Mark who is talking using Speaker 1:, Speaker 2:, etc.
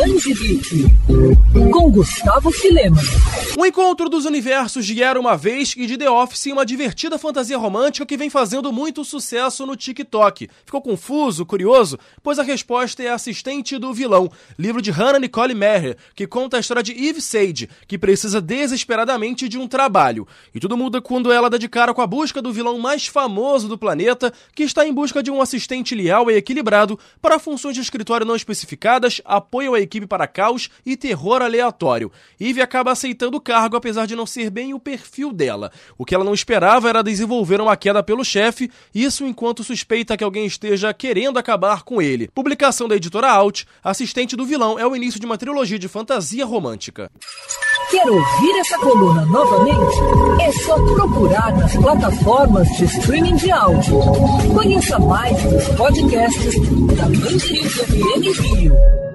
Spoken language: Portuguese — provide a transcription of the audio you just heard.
Speaker 1: Angelique, com Gustavo Filema.
Speaker 2: O encontro dos universos de Era Uma Vez e de The Office uma divertida fantasia romântica que vem fazendo muito sucesso no TikTok. Ficou confuso, curioso? Pois a resposta é Assistente do Vilão, livro de Hannah Nicole Meyer, que conta a história de Eve Sage, que precisa desesperadamente de um trabalho. E tudo muda quando ela dá de cara com a busca do vilão mais famoso do planeta, que está em busca de um assistente leal e equilibrado para funções de escritório não especificadas, apoio à equipe para caos e terror aleatório. Eve acaba aceitando o cargo, apesar de não ser bem o perfil dela. O que ela não esperava era desenvolver uma queda pelo chefe, isso enquanto suspeita que alguém esteja querendo acabar com ele. Publicação da editora Out, Assistente do Vilão é o início de uma trilogia de fantasia romântica.
Speaker 1: Quer ouvir essa coluna novamente? É só procurar nas plataformas de streaming de áudio. Conheça mais dos podcasts da Mandirinhos FM Rio.